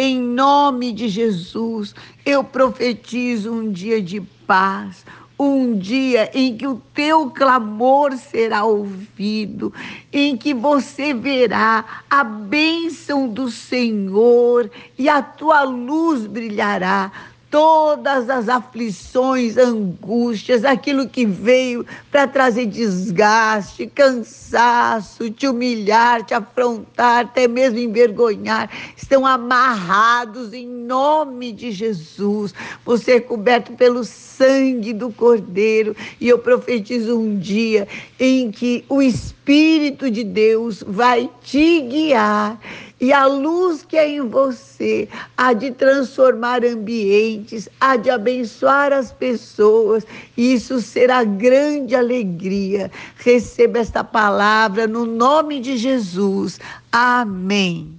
Em nome de Jesus, eu profetizo um dia de paz, um dia em que o teu clamor será ouvido, em que você verá a bênção do Senhor e a tua luz brilhará todas as aflições, angústias, aquilo que veio para trazer desgaste, cansaço, te humilhar, te afrontar, até mesmo envergonhar, estão amarrados em nome de Jesus. Você é coberto pelo sangue do Cordeiro e eu profetizo um dia em que o Espírito de Deus vai te guiar e a luz que é em você há de transformar ambientes, há de abençoar as pessoas. E isso será grande alegria. Receba esta palavra no nome de Jesus. Amém.